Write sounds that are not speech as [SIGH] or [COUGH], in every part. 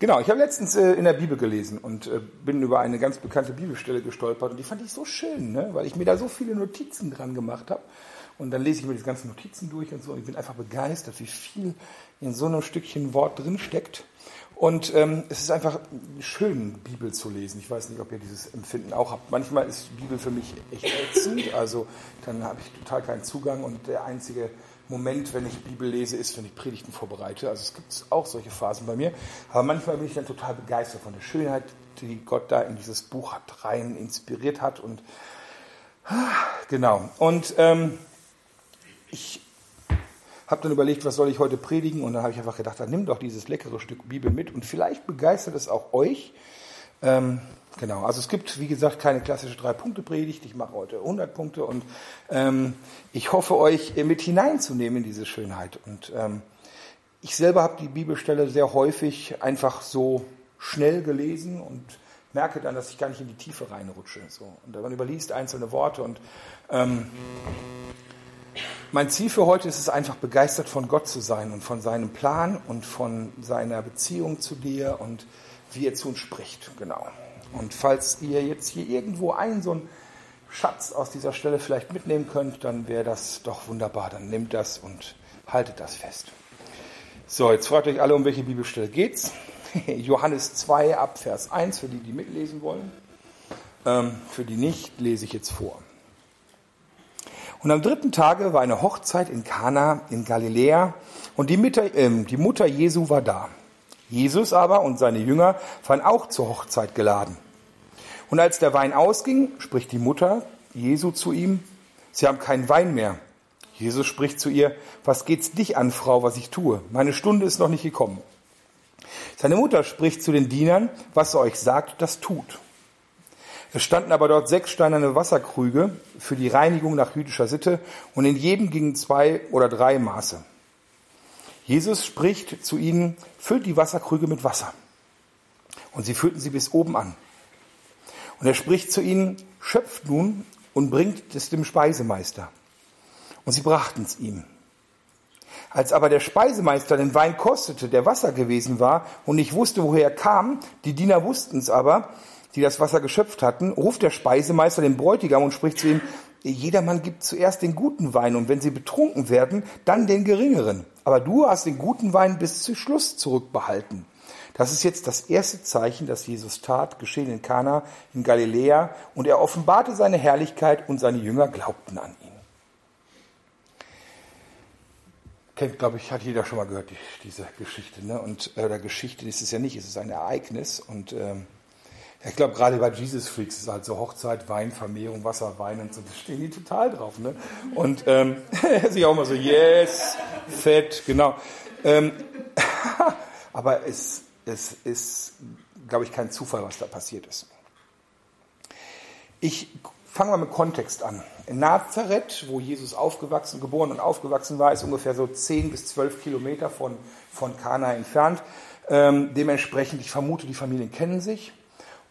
Genau, ich habe letztens äh, in der Bibel gelesen und äh, bin über eine ganz bekannte Bibelstelle gestolpert und die fand ich so schön, ne? weil ich mir da so viele Notizen dran gemacht habe. Und dann lese ich mir diese ganzen Notizen durch und so und ich bin einfach begeistert, wie viel in so einem Stückchen Wort drin steckt. Und ähm, es ist einfach schön, Bibel zu lesen. Ich weiß nicht, ob ihr dieses Empfinden auch habt. Manchmal ist Bibel für mich echt ätzend, also dann habe ich total keinen Zugang und der einzige Moment, wenn ich Bibel lese, ist, wenn ich Predigten vorbereite. Also es gibt auch solche Phasen bei mir. Aber manchmal bin ich dann total begeistert von der Schönheit, die Gott da in dieses Buch hat, rein inspiriert hat. Und genau. Und ähm, ich habe dann überlegt, was soll ich heute predigen? Und dann habe ich einfach gedacht, dann nimm doch dieses leckere Stück Bibel mit und vielleicht begeistert es auch euch. Ähm, Genau, also es gibt, wie gesagt, keine klassische Drei-Punkte-Predigt. Ich mache heute 100 Punkte und ähm, ich hoffe, euch mit hineinzunehmen in diese Schönheit. Und ähm, ich selber habe die Bibelstelle sehr häufig einfach so schnell gelesen und merke dann, dass ich gar nicht in die Tiefe reinrutsche. So. Und man überliest einzelne Worte und ähm, mein Ziel für heute ist es einfach, begeistert von Gott zu sein und von seinem Plan und von seiner Beziehung zu dir und wie er zu uns spricht. Genau. Und falls ihr jetzt hier irgendwo einen so einen Schatz aus dieser Stelle vielleicht mitnehmen könnt, dann wäre das doch wunderbar. Dann nehmt das und haltet das fest. So, jetzt fragt euch alle, um welche Bibelstelle geht's. [LAUGHS] Johannes 2 ab Vers 1, für die, die mitlesen wollen. Ähm, für die nicht, lese ich jetzt vor. Und am dritten Tage war eine Hochzeit in Kana in Galiläa und die Mutter, äh, die Mutter Jesu war da. Jesus aber und seine Jünger waren auch zur Hochzeit geladen. Und als der Wein ausging, spricht die Mutter Jesu zu ihm, Sie haben keinen Wein mehr. Jesus spricht zu ihr, was geht's dich an, Frau, was ich tue? Meine Stunde ist noch nicht gekommen. Seine Mutter spricht zu den Dienern, was er euch sagt, das tut. Es standen aber dort sechs steinerne Wasserkrüge für die Reinigung nach jüdischer Sitte und in jedem gingen zwei oder drei Maße. Jesus spricht zu ihnen, füllt die Wasserkrüge mit Wasser. Und sie füllten sie bis oben an. Und er spricht zu ihnen, schöpft nun und bringt es dem Speisemeister. Und sie brachten es ihm. Als aber der Speisemeister den Wein kostete, der Wasser gewesen war, und nicht wusste, woher er kam, die Diener wussten es aber, die das Wasser geschöpft hatten, ruft der Speisemeister den Bräutigam und spricht zu ihm, jedermann gibt zuerst den guten Wein und wenn sie betrunken werden, dann den geringeren. Aber du hast den guten Wein bis zu Schluss zurückbehalten. Das ist jetzt das erste Zeichen, das Jesus tat, geschehen in Kana in Galiläa, und er offenbarte seine Herrlichkeit und seine Jünger glaubten an ihn. Kennt, glaube ich, hat jeder schon mal gehört, die, diese Geschichte. Ne? Und äh, oder Geschichte ist es ja nicht, es ist ein Ereignis. Und ähm, ich glaube, gerade bei Jesus Freaks ist halt so Hochzeit, Wein, Vermehrung, Wasser, Wein und so, da stehen die total drauf. Ne? Und ähm, [LAUGHS] sich auch mal so, yes, fett, genau. Ähm, [LAUGHS] aber es, es ist, glaube ich, kein Zufall, was da passiert ist. Ich fange mal mit Kontext an. In Nazareth, wo Jesus aufgewachsen, geboren und aufgewachsen war, ist ungefähr so 10 bis 12 Kilometer von, von Kana entfernt. Ähm, dementsprechend, ich vermute, die Familien kennen sich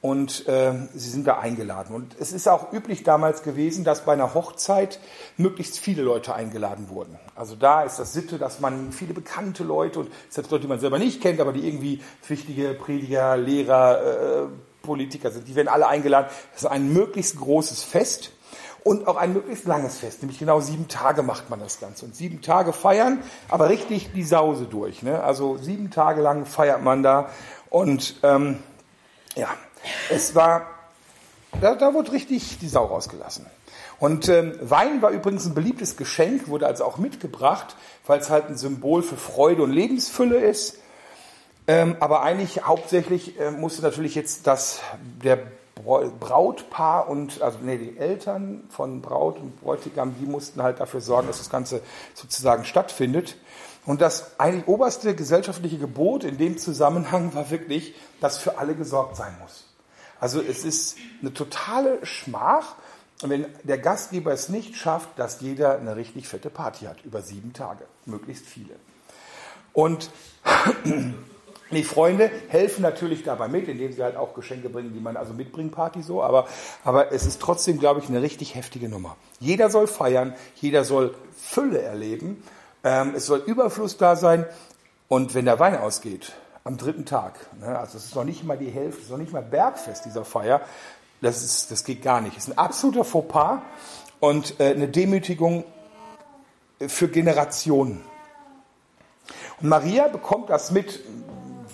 und äh, sie sind da eingeladen. Und es ist auch üblich damals gewesen, dass bei einer Hochzeit möglichst viele Leute eingeladen wurden. Also da ist das Sitte, dass man viele bekannte Leute und selbst Leute, die man selber nicht kennt, aber die irgendwie wichtige Prediger, Lehrer, äh, Politiker sind, die werden alle eingeladen. Das ist ein möglichst großes Fest und auch ein möglichst langes Fest, nämlich genau sieben Tage macht man das Ganze. Und sieben Tage feiern, aber richtig die Sause durch. Ne? Also sieben Tage lang feiert man da und ähm, ja, es war, da, da wurde richtig die Sau rausgelassen. Und ähm, Wein war übrigens ein beliebtes Geschenk, wurde also auch mitgebracht, weil es halt ein Symbol für Freude und Lebensfülle ist. Ähm, aber eigentlich hauptsächlich äh, musste natürlich jetzt das der Brautpaar und also nee, die Eltern von Braut und Bräutigam, die mussten halt dafür sorgen, dass das Ganze sozusagen stattfindet. Und das eigentlich oberste gesellschaftliche Gebot in dem Zusammenhang war wirklich, dass für alle gesorgt sein muss. Also es ist eine totale Schmach, wenn der Gastgeber es nicht schafft, dass jeder eine richtig fette Party hat, über sieben Tage, möglichst viele. Und [CLEARS THROAT] die Freunde helfen natürlich dabei mit, indem sie halt auch Geschenke bringen, die man also mitbringt, Party so, aber, aber es ist trotzdem, glaube ich, eine richtig heftige Nummer. Jeder soll feiern, jeder soll Fülle erleben, ähm, es soll Überfluss da sein und wenn der Wein ausgeht, am dritten Tag. Ne? Also es ist noch nicht mal die Hälfte, es ist noch nicht mal Bergfest dieser Feier. Das, ist, das geht gar nicht. Es ist ein absoluter Fauxpas und äh, eine Demütigung für Generationen. Und Maria bekommt das mit.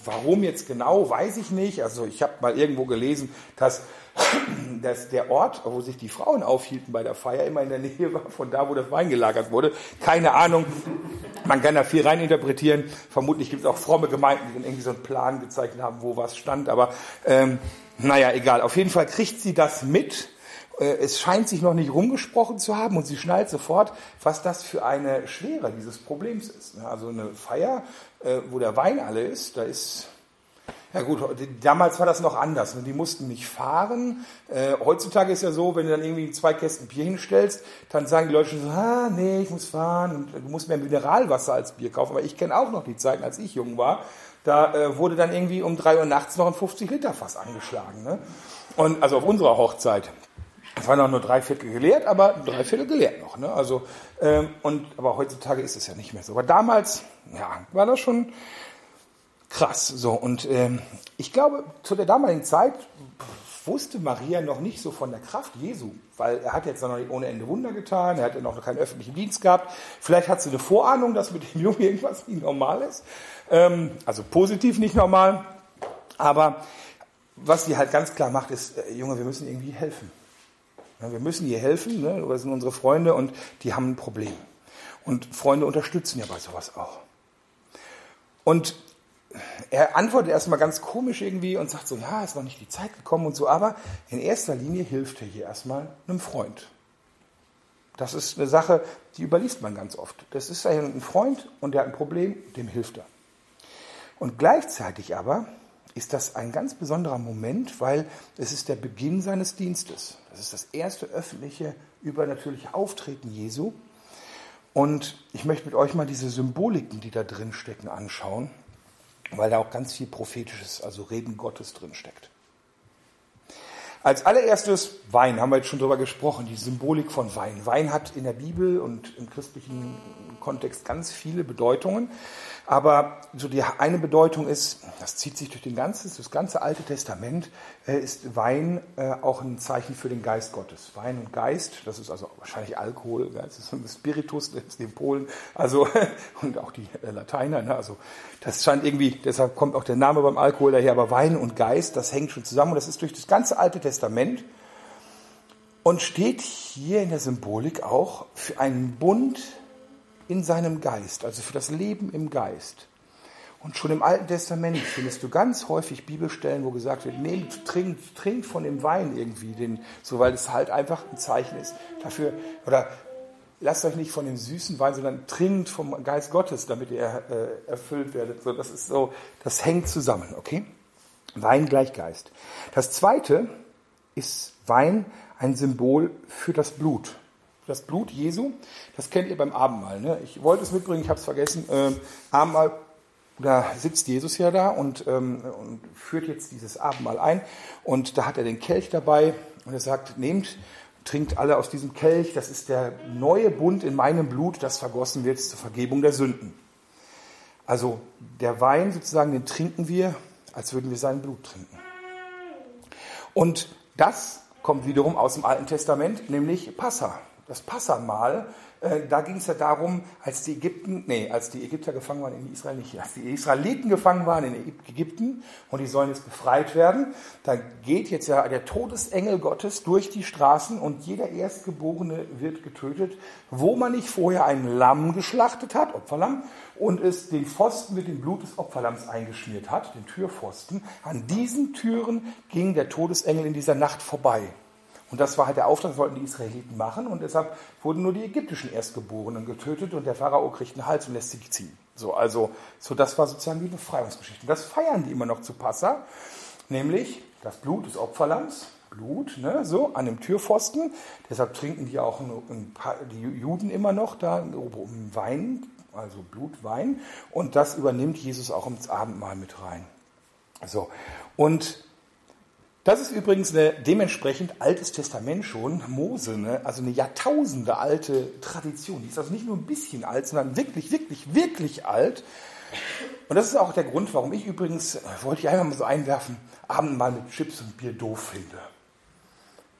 Warum jetzt genau, weiß ich nicht. Also ich habe mal irgendwo gelesen, dass, [CLEARS THROAT] dass der Ort, wo sich die Frauen aufhielten bei der Feier, immer in der Nähe war von da, wo das Wein gelagert wurde. Keine Ahnung. Man kann da viel reininterpretieren. Vermutlich gibt es auch fromme Gemeinden, die dann irgendwie so einen Plan gezeichnet haben, wo was stand. Aber ähm, naja, egal. Auf jeden Fall kriegt sie das mit es scheint sich noch nicht rumgesprochen zu haben und sie schnallt sofort, was das für eine Schwere dieses Problems ist. Also eine Feier, äh, wo der Wein alle ist, da ist, ja gut, damals war das noch anders. Ne? Die mussten nicht fahren. Äh, heutzutage ist ja so, wenn du dann irgendwie zwei Kästen Bier hinstellst, dann sagen die Leute schon so, ah, nee, ich muss fahren und du musst mehr Mineralwasser als Bier kaufen. Aber ich kenne auch noch die Zeiten, als ich jung war. Da wurde dann irgendwie um drei Uhr nachts noch ein 50 Liter Fass angeschlagen. Ne? Und also auf unserer Hochzeit. Es waren auch nur drei Viertel gelehrt, aber drei Viertel gelehrt noch. Ne? Also, ähm, und, aber heutzutage ist es ja nicht mehr so. Aber damals, ja, war das schon krass. So, und ähm, ich glaube, zu der damaligen Zeit wusste Maria noch nicht so von der Kraft Jesu, weil er hat jetzt noch nicht ohne Ende Wunder getan, er hat ja noch keinen öffentlichen Dienst gehabt. Vielleicht hat sie eine Vorahnung, dass mit dem Jungen irgendwas nicht normal ist. Ähm, also positiv nicht normal. Aber was sie halt ganz klar macht, ist, äh, Junge, wir müssen irgendwie helfen. Wir müssen ihr helfen, ne? das sind unsere Freunde und die haben ein Problem. Und Freunde unterstützen ja bei sowas auch. Und er antwortet erstmal ganz komisch irgendwie und sagt so, ja, ist noch nicht die Zeit gekommen und so, aber in erster Linie hilft er hier erstmal einem Freund. Das ist eine Sache, die überliest man ganz oft. Das ist ein Freund und der hat ein Problem, dem hilft er. Und gleichzeitig aber ist das ein ganz besonderer Moment, weil es ist der Beginn seines Dienstes. Das ist das erste öffentliche, übernatürliche Auftreten Jesu. Und ich möchte mit euch mal diese Symboliken, die da drin stecken, anschauen, weil da auch ganz viel Prophetisches, also Reden Gottes drin steckt. Als allererstes Wein, haben wir jetzt schon drüber gesprochen, die Symbolik von Wein. Wein hat in der Bibel und im christlichen Kontext ganz viele Bedeutungen. Aber so die eine Bedeutung ist, das zieht sich durch den ganzen, das ganze Alte Testament, äh, ist Wein äh, auch ein Zeichen für den Geist Gottes. Wein und Geist, das ist also wahrscheinlich Alkohol, das ist ein Spiritus, den Polen, also [LAUGHS] und auch die äh, Lateiner. Ne? Also das scheint irgendwie, deshalb kommt auch der Name beim Alkohol daher. Aber Wein und Geist, das hängt schon zusammen und das ist durch das ganze Alte Testament und steht hier in der Symbolik auch für einen Bund in seinem Geist, also für das Leben im Geist. Und schon im Alten Testament findest du ganz häufig Bibelstellen, wo gesagt wird, nehmt, trinkt, trinkt von dem Wein irgendwie, den, so weil es halt einfach ein Zeichen ist dafür, oder lasst euch nicht von dem süßen Wein, sondern trinkt vom Geist Gottes, damit ihr äh, erfüllt werdet. So, das ist so, das hängt zusammen, okay? Wein gleich Geist. Das zweite ist Wein ein Symbol für das Blut das Blut Jesu, das kennt ihr beim Abendmahl. Ne? Ich wollte es mitbringen, ich habe es vergessen. Ähm, Abendmahl, da sitzt Jesus ja da und, ähm, und führt jetzt dieses Abendmahl ein. Und da hat er den Kelch dabei und er sagt, nehmt, trinkt alle aus diesem Kelch. Das ist der neue Bund in meinem Blut, das vergossen wird zur Vergebung der Sünden. Also der Wein sozusagen, den trinken wir, als würden wir sein Blut trinken. Und das kommt wiederum aus dem Alten Testament, nämlich Passa das Passamal, äh, da ging es ja darum, als die Ägypten, nee, als die Ägypter gefangen waren in Israel nicht, als die Israeliten gefangen waren in Ägypten und die sollen jetzt befreit werden, da geht jetzt ja der Todesengel Gottes durch die Straßen und jeder Erstgeborene wird getötet, wo man nicht vorher ein Lamm geschlachtet hat, Opferlamm, und es den Pfosten mit dem Blut des Opferlamms eingeschmiert hat, den Türpfosten. An diesen Türen ging der Todesengel in dieser Nacht vorbei. Und das war halt der Auftrag, das wollten die Israeliten machen. Und deshalb wurden nur die ägyptischen Erstgeborenen getötet und der Pharao kriegt einen Hals und lässt sich ziehen. So, also, so das war sozusagen die Befreiungsgeschichte. Das feiern die immer noch zu Passa, nämlich das Blut des Opferlamms, Blut, ne, so, an dem Türpfosten. Deshalb trinken die auch paar, die Juden immer noch da Wein, also Blutwein. Und das übernimmt Jesus auch ins Abendmahl mit rein. So. Und das ist übrigens eine dementsprechend altes Testament schon, Mose, ne? also eine Jahrtausende alte Tradition. Die ist also nicht nur ein bisschen alt, sondern wirklich, wirklich, wirklich alt. Und das ist auch der Grund, warum ich übrigens, wollte ich einfach mal so einwerfen, Abendmahl mit Chips und Bier doof finde.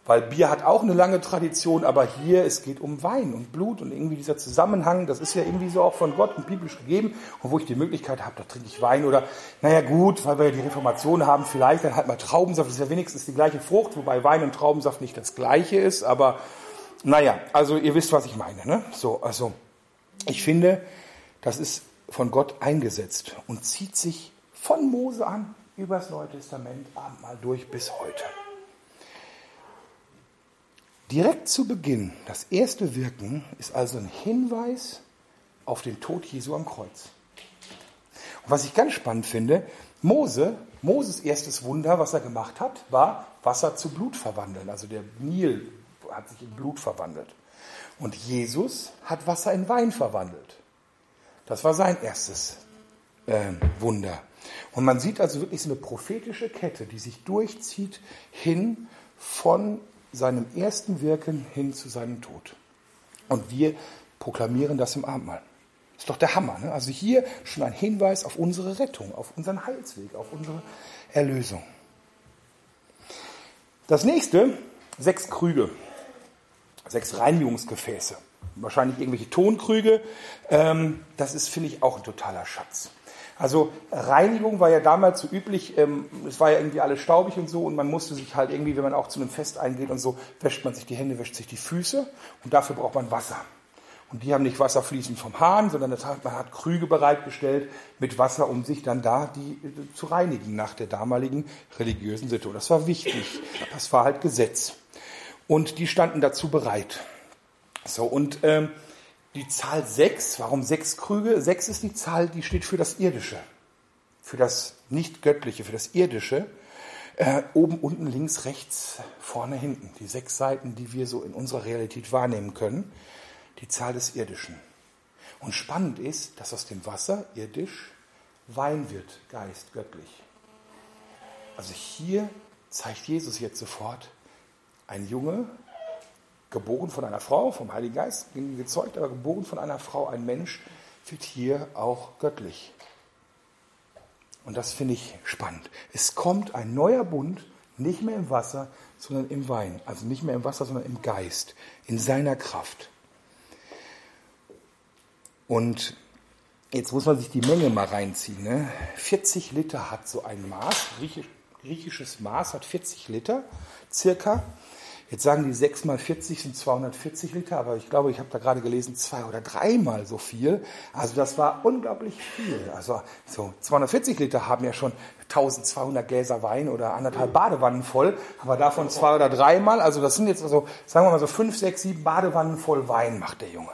Weil Bier hat auch eine lange Tradition, aber hier, es geht um Wein und Blut und irgendwie dieser Zusammenhang, das ist ja irgendwie so auch von Gott und biblisch gegeben. Und wo ich die Möglichkeit habe, da trinke ich Wein oder, naja gut, weil wir ja die Reformation haben, vielleicht dann halt mal Traubensaft, das ist ja wenigstens die gleiche Frucht, wobei Wein und Traubensaft nicht das gleiche ist, aber naja, also ihr wisst, was ich meine. Ne? So, also ich finde, das ist von Gott eingesetzt und zieht sich von Mose an über das Neue Testament Abendmahl durch bis heute. Direkt zu Beginn, das erste Wirken ist also ein Hinweis auf den Tod Jesu am Kreuz. Und was ich ganz spannend finde, Mose, Moses erstes Wunder, was er gemacht hat, war Wasser zu Blut verwandeln. Also der Nil hat sich in Blut verwandelt. Und Jesus hat Wasser in Wein verwandelt. Das war sein erstes äh, Wunder. Und man sieht also wirklich so eine prophetische Kette, die sich durchzieht hin von seinem ersten Wirken hin zu seinem Tod. Und wir proklamieren das im Abendmahl. Ist doch der Hammer. Ne? Also hier schon ein Hinweis auf unsere Rettung, auf unseren Heilsweg, auf unsere Erlösung. Das nächste, sechs Krüge, sechs Reinigungsgefäße. Wahrscheinlich irgendwelche Tonkrüge. Ähm, das ist, finde ich, auch ein totaler Schatz. Also Reinigung war ja damals so üblich, ähm, es war ja irgendwie alles staubig und so und man musste sich halt irgendwie, wenn man auch zu einem Fest eingeht und so, wäscht man sich die Hände, wäscht sich die Füße und dafür braucht man Wasser. Und die haben nicht Wasser fließend vom Hahn, sondern hat, man hat Krüge bereitgestellt mit Wasser, um sich dann da die äh, zu reinigen nach der damaligen religiösen Situation. Das war wichtig. Das war halt Gesetz. Und die standen dazu bereit. So, und ähm, die Zahl 6, warum sechs Krüge? Sechs ist die Zahl, die steht für das Irdische, für das Nicht-Göttliche, für das Irdische. Äh, oben, unten, links, rechts, vorne, hinten. Die sechs Seiten, die wir so in unserer Realität wahrnehmen können. Die Zahl des Irdischen. Und spannend ist, dass aus dem Wasser, irdisch, Wein wird, Geist, göttlich. Also hier zeigt Jesus jetzt sofort, ein Junge, geboren von einer Frau, vom Heiligen Geist gezeugt, aber geboren von einer Frau, ein Mensch, wird hier auch göttlich. Und das finde ich spannend. Es kommt ein neuer Bund, nicht mehr im Wasser, sondern im Wein. Also nicht mehr im Wasser, sondern im Geist, in seiner Kraft. Und jetzt muss man sich die Menge mal reinziehen. Ne? 40 Liter hat so ein Maß, griechisches Maß hat 40 Liter circa. Jetzt sagen die 6 mal 40 sind 240 Liter, aber ich glaube, ich habe da gerade gelesen, zwei oder dreimal so viel. Also das war unglaublich viel. Also so 240 Liter haben ja schon 1200 Gläser Wein oder anderthalb Badewannen voll, aber davon zwei oder dreimal. Also das sind jetzt also, sagen wir mal so fünf, sechs, sieben Badewannen voll Wein macht der Junge.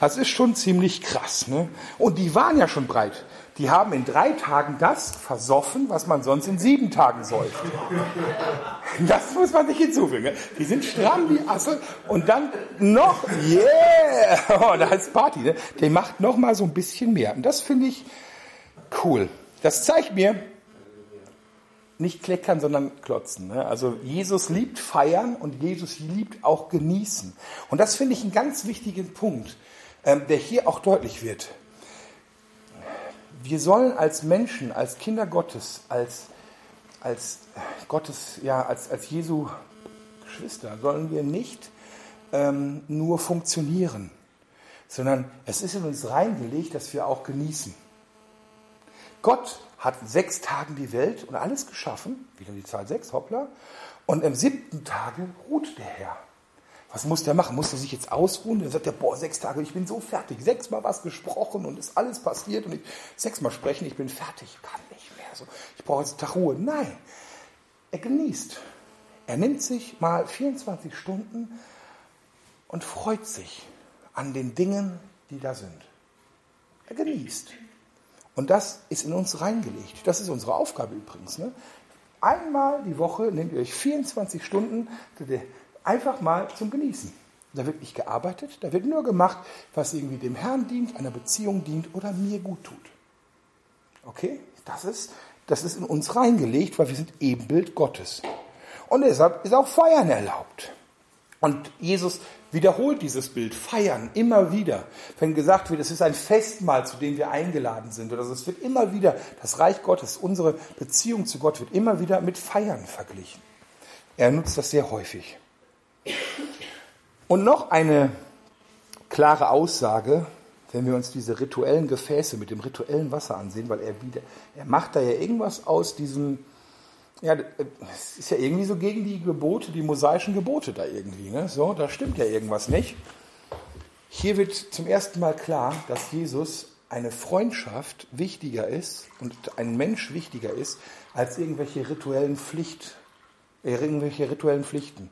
Das ist schon ziemlich krass. Ne? Und die waren ja schon breit die haben in drei Tagen das versoffen, was man sonst in sieben Tagen säuft. Das muss man nicht hinzufügen. Ne? Die sind stramm wie Assel und dann noch, yeah, oh, da ist Party. Ne? Der macht noch mal so ein bisschen mehr. Und das finde ich cool. Das zeigt mir, nicht kleckern, sondern klotzen. Ne? Also Jesus liebt feiern und Jesus liebt auch genießen. Und das finde ich einen ganz wichtigen Punkt, ähm, der hier auch deutlich wird wir sollen als Menschen, als Kinder Gottes, als, als Gottes, ja, als, als Jesu Geschwister, sollen wir nicht ähm, nur funktionieren, sondern es ist in uns reingelegt, dass wir auch genießen. Gott hat sechs Tagen die Welt und alles geschaffen, wieder die Zahl sechs, hoppla, und am siebten Tage ruht der Herr. Was muss der machen? Muss er sich jetzt ausruhen? Dann sagt er, boah, sechs Tage, ich bin so fertig. Sechsmal was gesprochen und ist alles passiert und ich sechsmal sprechen, ich bin fertig, kann nicht mehr. So, ich brauche jetzt einen Tag Ruhe. Nein, er genießt. Er nimmt sich mal 24 Stunden und freut sich an den Dingen, die da sind. Er genießt. Und das ist in uns reingelegt. Das ist unsere Aufgabe übrigens. Ne? Einmal die Woche nehmt ihr euch 24 Stunden, einfach mal zum Genießen. Da wird nicht gearbeitet, da wird nur gemacht, was irgendwie dem Herrn dient, einer Beziehung dient oder mir gut tut. Okay? Das ist, das ist in uns reingelegt, weil wir sind Ebenbild Gottes. Und deshalb ist auch Feiern erlaubt. Und Jesus wiederholt dieses Bild, feiern, immer wieder. Wenn gesagt wird, es ist ein Festmahl, zu dem wir eingeladen sind, oder es wird immer wieder, das Reich Gottes, unsere Beziehung zu Gott wird immer wieder mit Feiern verglichen. Er nutzt das sehr häufig. Und noch eine klare Aussage, wenn wir uns diese rituellen Gefäße mit dem rituellen Wasser ansehen, weil er wieder, er macht da ja irgendwas aus diesem, ja, es ist ja irgendwie so gegen die Gebote, die mosaischen Gebote da irgendwie, ne? So, da stimmt ja irgendwas nicht. Hier wird zum ersten Mal klar, dass Jesus eine Freundschaft wichtiger ist und ein Mensch wichtiger ist als irgendwelche rituellen Pflicht, äh, irgendwelche rituellen Pflichten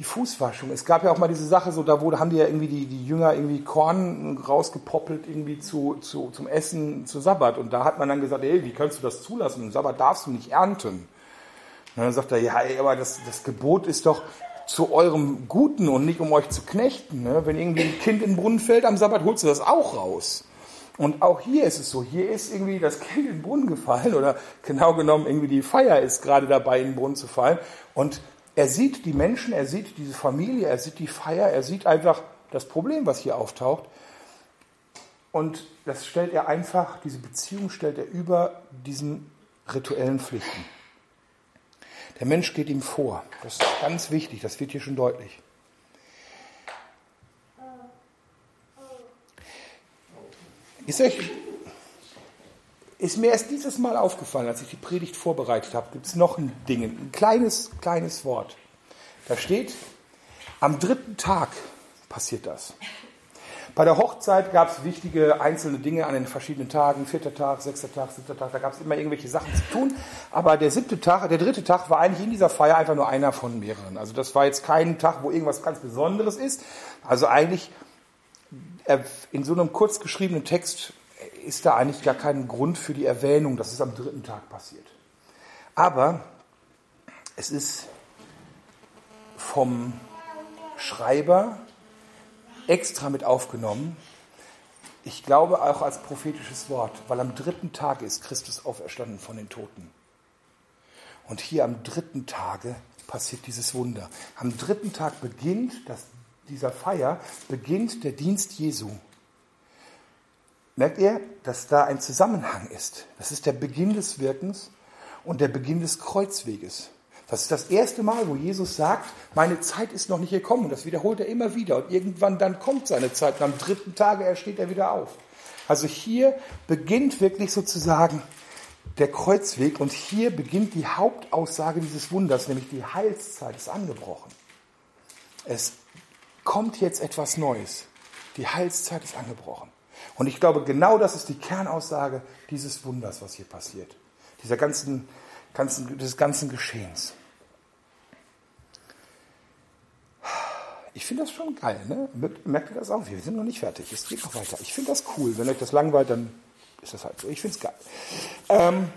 die Fußwaschung. Es gab ja auch mal diese Sache, so da wurde, haben die ja irgendwie die, die Jünger irgendwie Korn rausgepoppelt irgendwie zu, zu, zum Essen zu Sabbat. Und da hat man dann gesagt, ey, wie kannst du das zulassen? Im Sabbat darfst du nicht ernten. Und dann sagt er, ja, ey, aber das, das Gebot ist doch zu eurem Guten und nicht um euch zu knechten. Ne? Wenn irgendwie ein Kind in den Brunnen fällt am Sabbat, holst du das auch raus. Und auch hier ist es so, hier ist irgendwie das Kind in den Brunnen gefallen oder genau genommen irgendwie die Feier ist gerade dabei in den Brunnen zu fallen. Und er sieht die Menschen, er sieht diese Familie, er sieht die Feier, er sieht einfach das Problem, was hier auftaucht. Und das stellt er einfach, diese Beziehung stellt er über diesen rituellen Pflichten. Der Mensch geht ihm vor. Das ist ganz wichtig, das wird hier schon deutlich. Ist euch ist mir erst dieses Mal aufgefallen, als ich die Predigt vorbereitet habe, gibt es noch ein Ding, ein kleines, kleines Wort. Da steht, am dritten Tag passiert das. Bei der Hochzeit gab es wichtige einzelne Dinge an den verschiedenen Tagen, vierter Tag, sechster Tag, siebter Tag, da gab es immer irgendwelche Sachen zu tun. Aber der siebte Tag, der dritte Tag war eigentlich in dieser Feier einfach nur einer von mehreren. Also das war jetzt kein Tag, wo irgendwas ganz Besonderes ist. Also eigentlich äh, in so einem kurz geschriebenen Text ist da eigentlich gar kein Grund für die Erwähnung, dass es am dritten Tag passiert. Aber es ist vom Schreiber extra mit aufgenommen. Ich glaube auch als prophetisches Wort, weil am dritten Tage ist Christus auferstanden von den Toten. Und hier am dritten Tage passiert dieses Wunder. Am dritten Tag beginnt das, dieser Feier, beginnt der Dienst Jesu. Merkt ihr, dass da ein Zusammenhang ist? Das ist der Beginn des Wirkens und der Beginn des Kreuzweges. Das ist das erste Mal, wo Jesus sagt, meine Zeit ist noch nicht gekommen. Und das wiederholt er immer wieder. Und irgendwann dann kommt seine Zeit. Und am dritten Tage ersteht er wieder auf. Also hier beginnt wirklich sozusagen der Kreuzweg. Und hier beginnt die Hauptaussage dieses Wunders, nämlich die Heilszeit ist angebrochen. Es kommt jetzt etwas Neues. Die Heilszeit ist angebrochen. Und ich glaube, genau das ist die Kernaussage dieses Wunders, was hier passiert. Dieser ganzen, ganzen, des ganzen Geschehens. Ich finde das schon geil, ne? Merkt ihr das auch? Wir sind noch nicht fertig. Es geht noch weiter. Ich finde das cool. Wenn euch das langweilt, dann ist das halt so. Ich finde es geil. Ähm,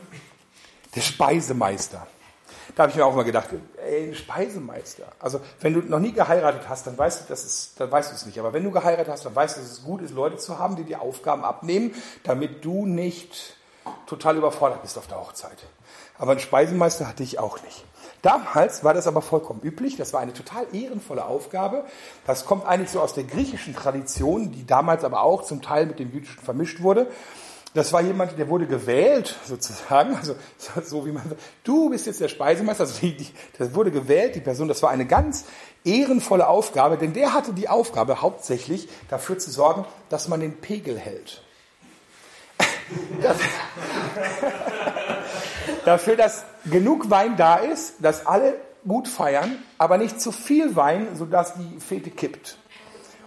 der Speisemeister. Da habe ich mir auch mal gedacht, ey, Speisemeister. Also wenn du noch nie geheiratet hast, dann weißt du, das ist, dann weißt du es nicht. Aber wenn du geheiratet hast, dann weißt du, dass es gut ist, Leute zu haben, die die Aufgaben abnehmen, damit du nicht total überfordert bist auf der Hochzeit. Aber einen Speisemeister hatte ich auch nicht. Damals war das aber vollkommen üblich. Das war eine total ehrenvolle Aufgabe. Das kommt eigentlich so aus der griechischen Tradition, die damals aber auch zum Teil mit dem jüdischen vermischt wurde. Das war jemand, der wurde gewählt, sozusagen, [LAUGHS] also so wie man du bist jetzt der Speisemeister, also die, die, das wurde gewählt, die Person, das war eine ganz ehrenvolle Aufgabe, denn der hatte die Aufgabe hauptsächlich dafür zu sorgen, dass man den Pegel hält. [LAUGHS] Das, [LAUGHS] dafür, dass genug Wein da ist, dass alle gut feiern, aber nicht zu viel Wein, sodass die Fete kippt.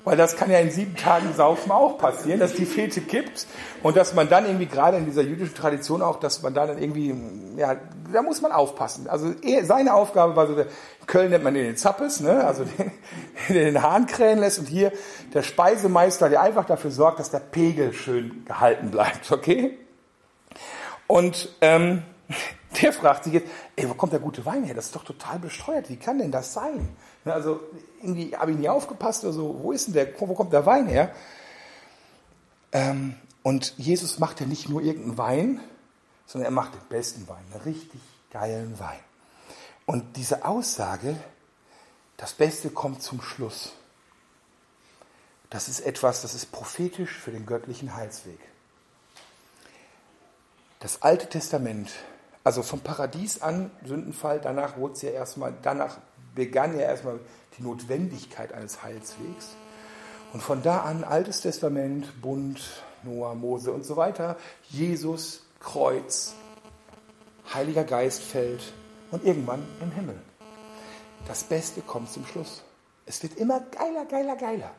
Weil das kann ja in sieben Tagen Saufen auch passieren, dass die Fete kippt und dass man dann irgendwie gerade in dieser jüdischen Tradition auch, dass man dann irgendwie, ja, da muss man aufpassen. Also seine Aufgabe war so, der Köln nennt man den Zappes, ne, also den, [LAUGHS] den Hahn krähen lässt und hier der Speisemeister, der einfach dafür sorgt, dass der Pegel schön gehalten bleibt, okay? Und ähm, [LAUGHS] der fragt sich jetzt, ey, wo kommt der gute Wein her? Das ist doch total besteuert. Wie kann denn das sein? Ne, also irgendwie habe ich nie aufgepasst oder so. Wo ist denn der? Wo kommt der Wein her? Ähm, und Jesus macht ja nicht nur irgendeinen Wein, sondern er macht den besten Wein, einen richtig geilen Wein. Und diese Aussage Das Beste kommt zum Schluss. Das ist etwas, das ist prophetisch für den göttlichen Heilsweg. Das Alte Testament, also vom Paradies an, Sündenfall, danach wurde es ja erstmal, danach begann ja erstmal die Notwendigkeit eines Heilswegs. Und von da an, Altes Testament, Bund, Noah, Mose und so weiter, Jesus, Kreuz, Heiliger Geist fällt und irgendwann im Himmel. Das Beste kommt zum Schluss. Es wird immer geiler, geiler, geiler.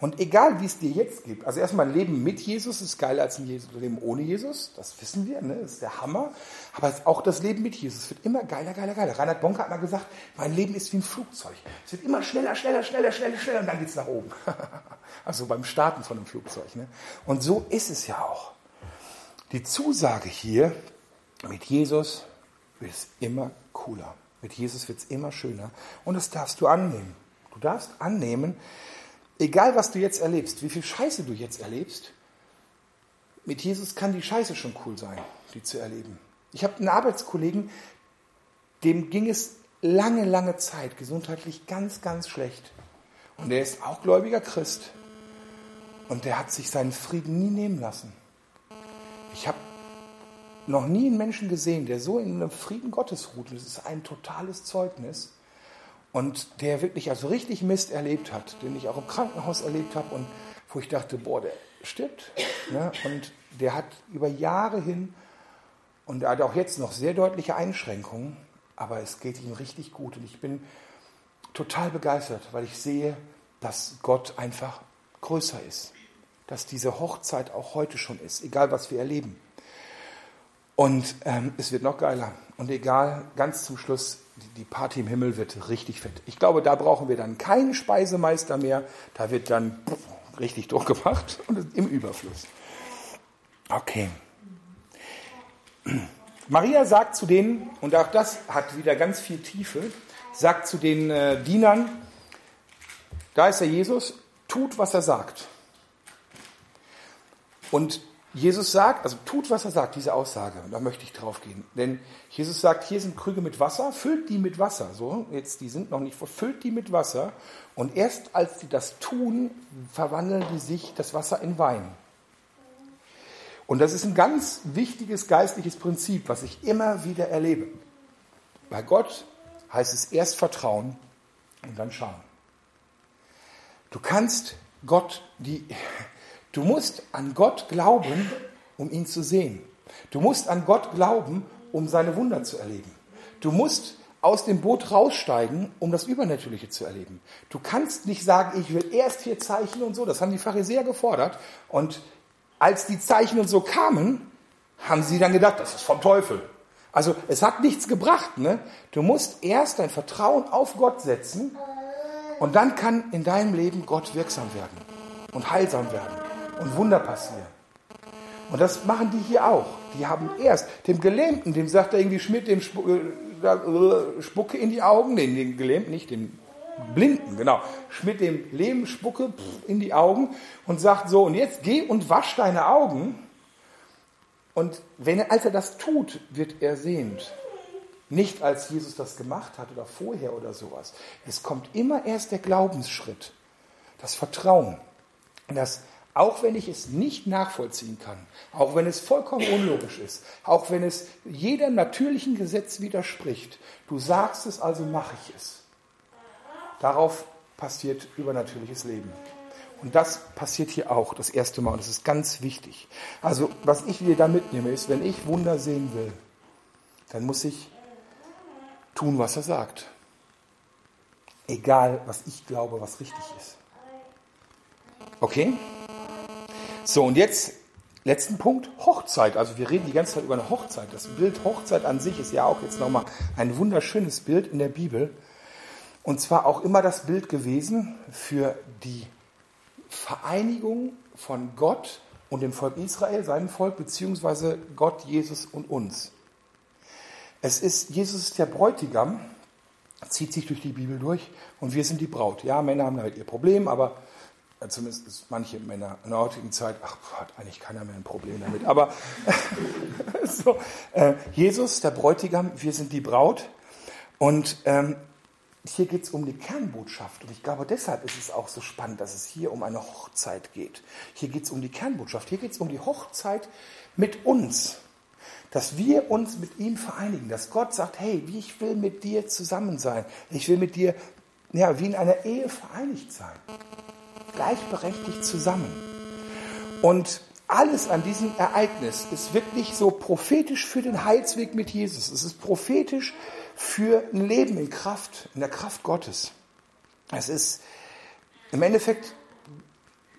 Und egal, wie es dir jetzt gibt, also erstmal ein Leben mit Jesus ist geiler als ein Leben ohne Jesus, das wissen wir, ne? das ist der Hammer. Aber auch das Leben mit Jesus wird immer geiler, geiler, geiler. Reinhard Bonker hat mal gesagt, mein Leben ist wie ein Flugzeug. Es wird immer schneller, schneller, schneller, schneller, schneller und dann geht es nach oben. [LAUGHS] also beim Starten von einem Flugzeug. Ne? Und so ist es ja auch. Die Zusage hier, mit Jesus wird es immer cooler. Mit Jesus wird es immer schöner. Und das darfst du annehmen. Du darfst annehmen, Egal, was du jetzt erlebst, wie viel Scheiße du jetzt erlebst, mit Jesus kann die Scheiße schon cool sein, die zu erleben. Ich habe einen Arbeitskollegen, dem ging es lange, lange Zeit gesundheitlich ganz, ganz schlecht. Und der ist auch gläubiger Christ. Und der hat sich seinen Frieden nie nehmen lassen. Ich habe noch nie einen Menschen gesehen, der so in einem Frieden Gottes ruht. Das ist ein totales Zeugnis und der wirklich also richtig Mist erlebt hat, den ich auch im Krankenhaus erlebt habe und wo ich dachte, boah, der stirbt. Ne? Und der hat über Jahre hin und er hat auch jetzt noch sehr deutliche Einschränkungen, aber es geht ihm richtig gut und ich bin total begeistert, weil ich sehe, dass Gott einfach größer ist, dass diese Hochzeit auch heute schon ist, egal was wir erleben. Und ähm, es wird noch geiler. Und egal, ganz zum Schluss, die Party im Himmel wird richtig fett. Ich glaube, da brauchen wir dann keinen Speisemeister mehr. Da wird dann richtig durchgemacht und im Überfluss. Okay. Maria sagt zu denen, und auch das hat wieder ganz viel Tiefe, sagt zu den äh, Dienern, da ist der Jesus, tut, was er sagt. Und Jesus sagt, also tut, was er sagt, diese Aussage, da möchte ich drauf gehen. Denn Jesus sagt, hier sind Krüge mit Wasser, füllt die mit Wasser. So, jetzt, die sind noch nicht voll, füllt die mit Wasser. Und erst als sie das tun, verwandeln die sich das Wasser in Wein. Und das ist ein ganz wichtiges geistliches Prinzip, was ich immer wieder erlebe. Bei Gott heißt es erst vertrauen und dann schauen. Du kannst Gott die, Du musst an Gott glauben, um ihn zu sehen. Du musst an Gott glauben, um seine Wunder zu erleben. Du musst aus dem Boot raussteigen, um das Übernatürliche zu erleben. Du kannst nicht sagen, ich will erst hier Zeichen und so. Das haben die Pharisäer gefordert. Und als die Zeichen und so kamen, haben sie dann gedacht, das ist vom Teufel. Also es hat nichts gebracht. Ne? Du musst erst dein Vertrauen auf Gott setzen und dann kann in deinem Leben Gott wirksam werden und heilsam werden und Wunder passieren. Und das machen die hier auch. Die haben erst dem Gelähmten, dem sagt er irgendwie Schmidt, dem äh, äh, Spucke in die Augen, den, den Gelähmten nicht, den Blinden, genau. Schmidt dem Leben Spucke in die Augen und sagt so, und jetzt geh und wasch deine Augen. Und wenn er, als er das tut, wird er sehend. Nicht als Jesus das gemacht hat oder vorher oder sowas. Es kommt immer erst der Glaubensschritt, das Vertrauen, das auch wenn ich es nicht nachvollziehen kann, auch wenn es vollkommen unlogisch ist, auch wenn es jedem natürlichen Gesetz widerspricht. Du sagst es, also mache ich es. Darauf passiert übernatürliches Leben. Und das passiert hier auch das erste Mal. Und das ist ganz wichtig. Also, was ich dir da mitnehme, ist, wenn ich Wunder sehen will, dann muss ich tun, was er sagt. Egal, was ich glaube, was richtig ist. Okay? So, und jetzt letzten Punkt, Hochzeit. Also wir reden die ganze Zeit über eine Hochzeit. Das Bild Hochzeit an sich ist ja auch jetzt nochmal ein wunderschönes Bild in der Bibel. Und zwar auch immer das Bild gewesen für die Vereinigung von Gott und dem Volk Israel, seinem Volk, beziehungsweise Gott, Jesus und uns. Es ist, Jesus ist der Bräutigam, zieht sich durch die Bibel durch und wir sind die Braut. Ja, Männer haben damit ihr Problem, aber zumindest manche Männer in der heutigen Zeit, ach, hat eigentlich keiner mehr ein Problem damit. Aber [LAUGHS] so, äh, Jesus, der Bräutigam, wir sind die Braut. Und ähm, hier geht es um die Kernbotschaft. Und ich glaube, deshalb ist es auch so spannend, dass es hier um eine Hochzeit geht. Hier geht es um die Kernbotschaft. Hier geht es um die Hochzeit mit uns. Dass wir uns mit ihm vereinigen. Dass Gott sagt, hey, ich will mit dir zusammen sein. Ich will mit dir, ja, wie in einer Ehe vereinigt sein. Gleichberechtigt zusammen. Und alles an diesem Ereignis ist wirklich so prophetisch für den Heilsweg mit Jesus. Es ist prophetisch für ein Leben in Kraft, in der Kraft Gottes. Es ist im Endeffekt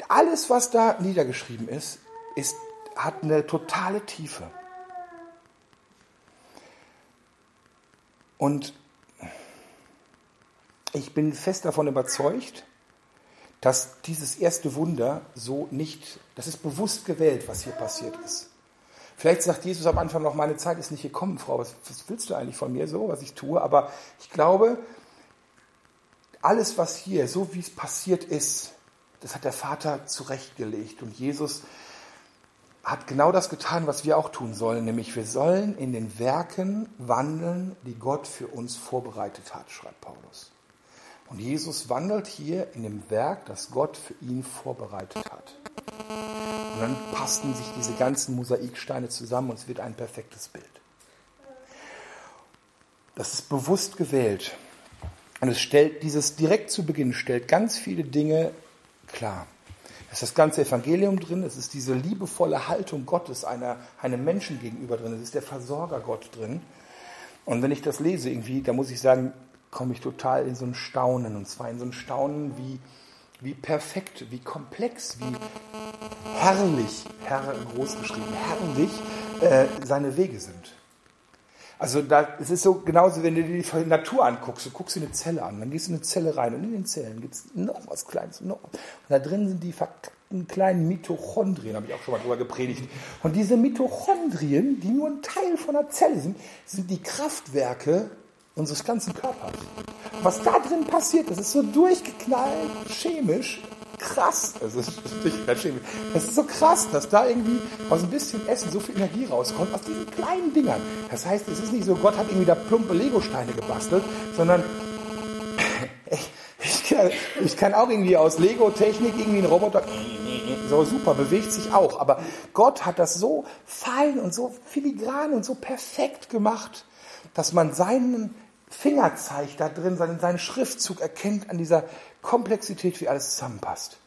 alles, was da niedergeschrieben ist, ist hat eine totale Tiefe. Und ich bin fest davon überzeugt, dass dieses erste Wunder so nicht, das ist bewusst gewählt, was hier passiert ist. Vielleicht sagt Jesus am Anfang noch, meine Zeit ist nicht gekommen, Frau, was, willst du eigentlich von mir so, was ich tue? Aber ich glaube, alles, was hier, so wie es passiert ist, das hat der Vater zurechtgelegt. Und Jesus hat genau das getan, was wir auch tun sollen, nämlich wir sollen in den Werken wandeln, die Gott für uns vorbereitet hat, schreibt Paulus. Und Jesus wandelt hier in dem Werk, das Gott für ihn vorbereitet hat. Und dann passten sich diese ganzen Mosaiksteine zusammen und es wird ein perfektes Bild. Das ist bewusst gewählt. Und es stellt dieses direkt zu Beginn, stellt ganz viele Dinge klar. Es ist das ganze Evangelium drin, es ist diese liebevolle Haltung Gottes einer, einem Menschen gegenüber drin, es ist der Versorger Gott drin. Und wenn ich das lese irgendwie, da muss ich sagen, komme ich total in so ein Staunen. Und zwar in so ein Staunen, wie, wie perfekt, wie komplex, wie herrlich, Herr groß geschrieben, herrlich äh, seine Wege sind. Also da, es ist so genauso, wenn du dir die Natur anguckst, du guckst dir eine Zelle an, dann gehst du in eine Zelle rein und in den Zellen gibt es noch was Kleines. Noch. Und da drin sind die verkackten kleinen Mitochondrien, habe ich auch schon mal drüber gepredigt. Und diese Mitochondrien, die nur ein Teil von der Zelle sind, sind die Kraftwerke unseres ganzen Körpers. Was da drin passiert, das ist so durchgeknallt, chemisch, krass. Das ist, das ist so krass, dass da irgendwie aus ein bisschen Essen so viel Energie rauskommt, aus diesen kleinen Dingern. Das heißt, es ist nicht so, Gott hat irgendwie da plumpe Lego-Steine gebastelt, sondern [LAUGHS] ich, ich, kann, ich kann auch irgendwie aus Lego-Technik irgendwie einen Roboter, so super, bewegt sich auch. Aber Gott hat das so fein und so filigran und so perfekt gemacht, dass man seinen Fingerzeig da drin, seinen, seinen Schriftzug erkennt an dieser Komplexität, wie alles zusammenpasst.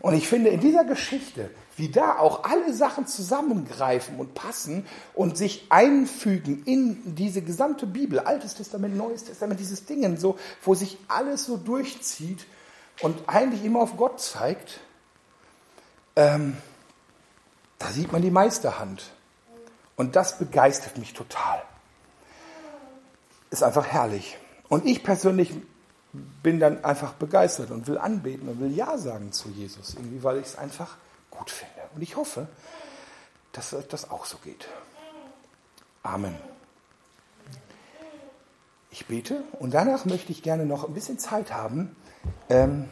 Und ich finde in dieser Geschichte, wie da auch alle Sachen zusammengreifen und passen und sich einfügen in diese gesamte Bibel, Altes Testament, Neues Testament, dieses Ding, so, wo sich alles so durchzieht und eigentlich immer auf Gott zeigt, ähm, da sieht man die Meisterhand. Und das begeistert mich total ist einfach herrlich. Und ich persönlich bin dann einfach begeistert und will anbeten und will Ja sagen zu Jesus, irgendwie, weil ich es einfach gut finde. Und ich hoffe, dass das auch so geht. Amen. Ich bete und danach möchte ich gerne noch ein bisschen Zeit haben ähm,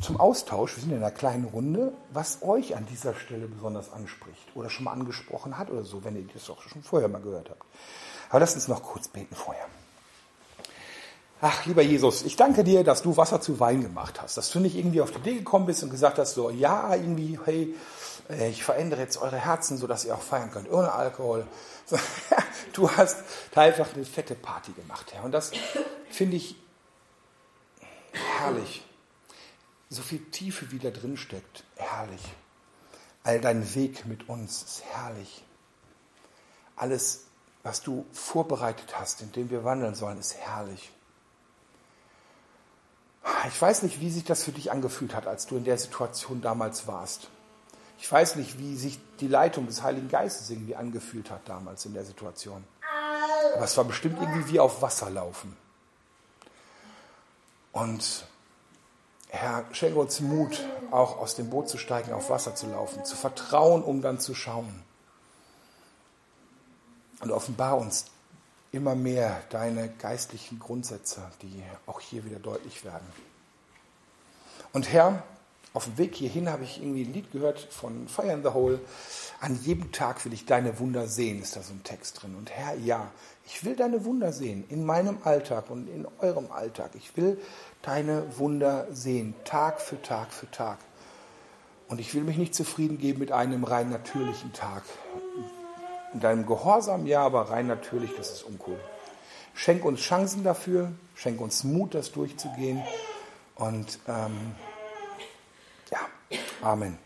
zum Austausch. Wir sind in einer kleinen Runde, was euch an dieser Stelle besonders anspricht oder schon mal angesprochen hat oder so, wenn ihr das auch schon vorher mal gehört habt. Aber lass uns noch kurz beten vorher. Ach, lieber Jesus, ich danke dir, dass du Wasser zu Wein gemacht hast, dass du nicht irgendwie auf die Idee gekommen bist und gesagt hast, so, ja, irgendwie, hey, äh, ich verändere jetzt eure Herzen, sodass ihr auch feiern könnt, ohne Alkohol. [LAUGHS] Du hast da einfach eine fette Party gemacht, Herr. Und das finde ich herrlich. So viel Tiefe, wie da drin steckt, herrlich. All dein Weg mit uns ist herrlich. Alles was du vorbereitet hast, in dem wir wandeln sollen, ist herrlich. Ich weiß nicht, wie sich das für dich angefühlt hat, als du in der Situation damals warst. Ich weiß nicht, wie sich die Leitung des Heiligen Geistes irgendwie angefühlt hat damals in der Situation. Aber es war bestimmt irgendwie wie auf Wasser laufen. Und Herr, schenke uns Mut, auch aus dem Boot zu steigen, auf Wasser zu laufen, zu vertrauen, um dann zu schauen. Und offenbar uns immer mehr deine geistlichen Grundsätze, die auch hier wieder deutlich werden. Und Herr, auf dem Weg hierhin habe ich irgendwie ein Lied gehört von Fire in the Hole. An jedem Tag will ich deine Wunder sehen, ist da so ein Text drin. Und Herr, ja, ich will deine Wunder sehen in meinem Alltag und in eurem Alltag. Ich will deine Wunder sehen, Tag für Tag für Tag. Und ich will mich nicht zufrieden geben mit einem rein natürlichen Tag. In deinem Gehorsam ja, aber rein natürlich, das ist uncool. Schenk uns Chancen dafür, schenk uns Mut, das durchzugehen. Und ähm, ja, Amen.